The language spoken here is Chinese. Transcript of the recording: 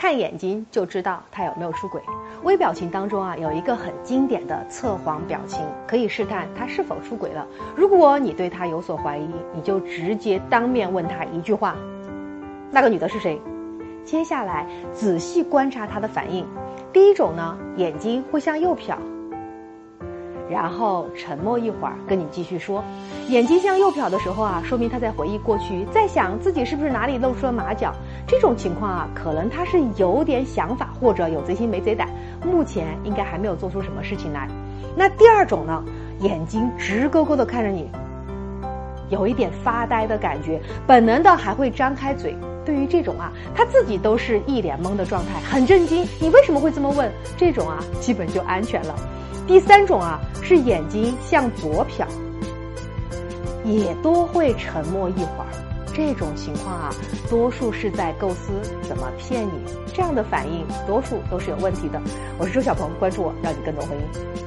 看眼睛就知道他有没有出轨。微表情当中啊，有一个很经典的测谎表情，可以试探他是否出轨了。如果你对他有所怀疑，你就直接当面问他一句话：“那个女的是谁？”接下来仔细观察他的反应。第一种呢，眼睛会向右瞟。然后沉默一会儿，跟你继续说，眼睛向右瞟的时候啊，说明他在回忆过去，在想自己是不是哪里露出了马脚。这种情况啊，可能他是有点想法，或者有贼心没贼胆，目前应该还没有做出什么事情来。那第二种呢，眼睛直勾勾的看着你，有一点发呆的感觉，本能的还会张开嘴。对于这种啊，他自己都是一脸懵的状态，很震惊。你为什么会这么问？这种啊，基本就安全了。第三种啊，是眼睛向左瞟，也多会沉默一会儿。这种情况啊，多数是在构思怎么骗你。这样的反应，多数都是有问题的。我是周小鹏，关注我，让你更懂婚姻。